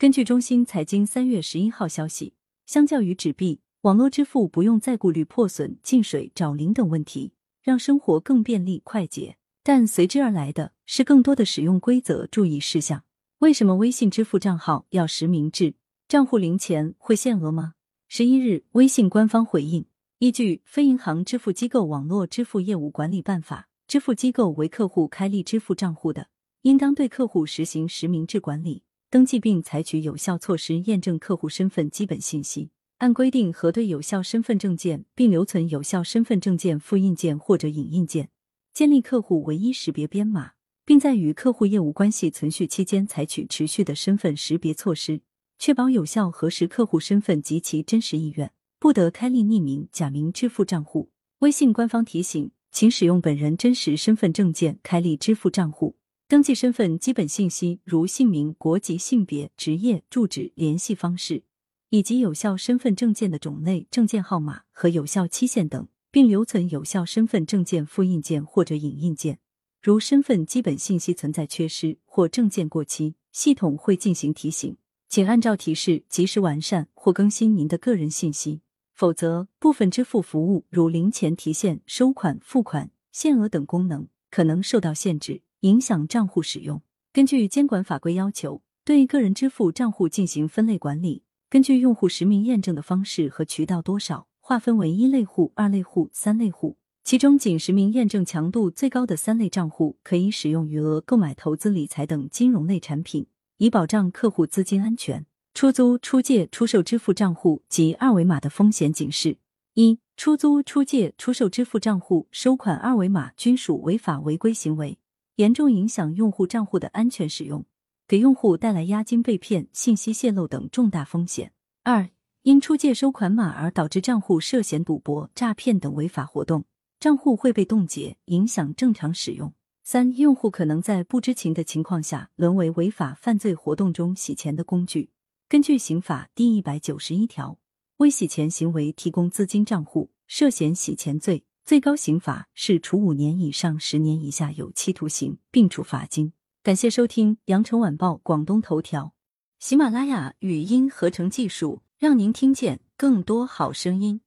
根据中新财经三月十一号消息，相较于纸币，网络支付不用再顾虑破损、进水、找零等问题，让生活更便利快捷。但随之而来的是更多的使用规则注意事项。为什么微信支付账号要实名制？账户零钱会限额吗？十一日，微信官方回应：依据《非银行支付机构网络支付业务管理办法》，支付机构为客户开立支付账户的，应当对客户实行实名制管理，登记并采取有效措施验证客户身份基本信息，按规定核对有效身份证件，并留存有效身份证件复印件或者影印件，建立客户唯一识别编码，并在与客户业务关系存续期间采取持续的身份识别措施。确保有效核实客户身份及其真实意愿，不得开立匿名、假名支付账户。微信官方提醒，请使用本人真实身份证件开立支付账户，登记身份基本信息，如姓名、国籍、性别、职业、住址、联系方式，以及有效身份证件的种类、证件号码和有效期限等，并留存有效身份证件复印件或者影印件。如身份基本信息存在缺失或证件过期，系统会进行提醒。请按照提示及时完善或更新您的个人信息，否则部分支付服务如零钱提现、收款、付款、限额等功能可能受到限制，影响账户使用。根据监管法规要求，对个人支付账户进行分类管理，根据用户实名验证的方式和渠道多少，划分为一类户、二类户、三类户。其中，仅实名验证强度最高的三类账户，可以使用余额购买投资理财等金融类产品。以保障客户资金安全。出租、出借、出售支付账户及二维码的风险警示：一、出租、出借、出售支付账户收款二维码均属违法违规行为，严重影响用户账户的安全使用，给用户带来押金被骗、信息泄露等重大风险。二、因出借收款码而导致账户涉嫌赌博、诈骗等违法活动，账户会被冻结，影响正常使用。三、用户可能在不知情的情况下沦为违法犯罪活动中洗钱的工具。根据刑法第一百九十一条，为洗钱行为提供资金账户，涉嫌洗钱罪，最高刑罚是处五年以上十年以下有期徒刑，并处罚金。感谢收听羊城晚报广东头条，喜马拉雅语音合成技术，让您听见更多好声音。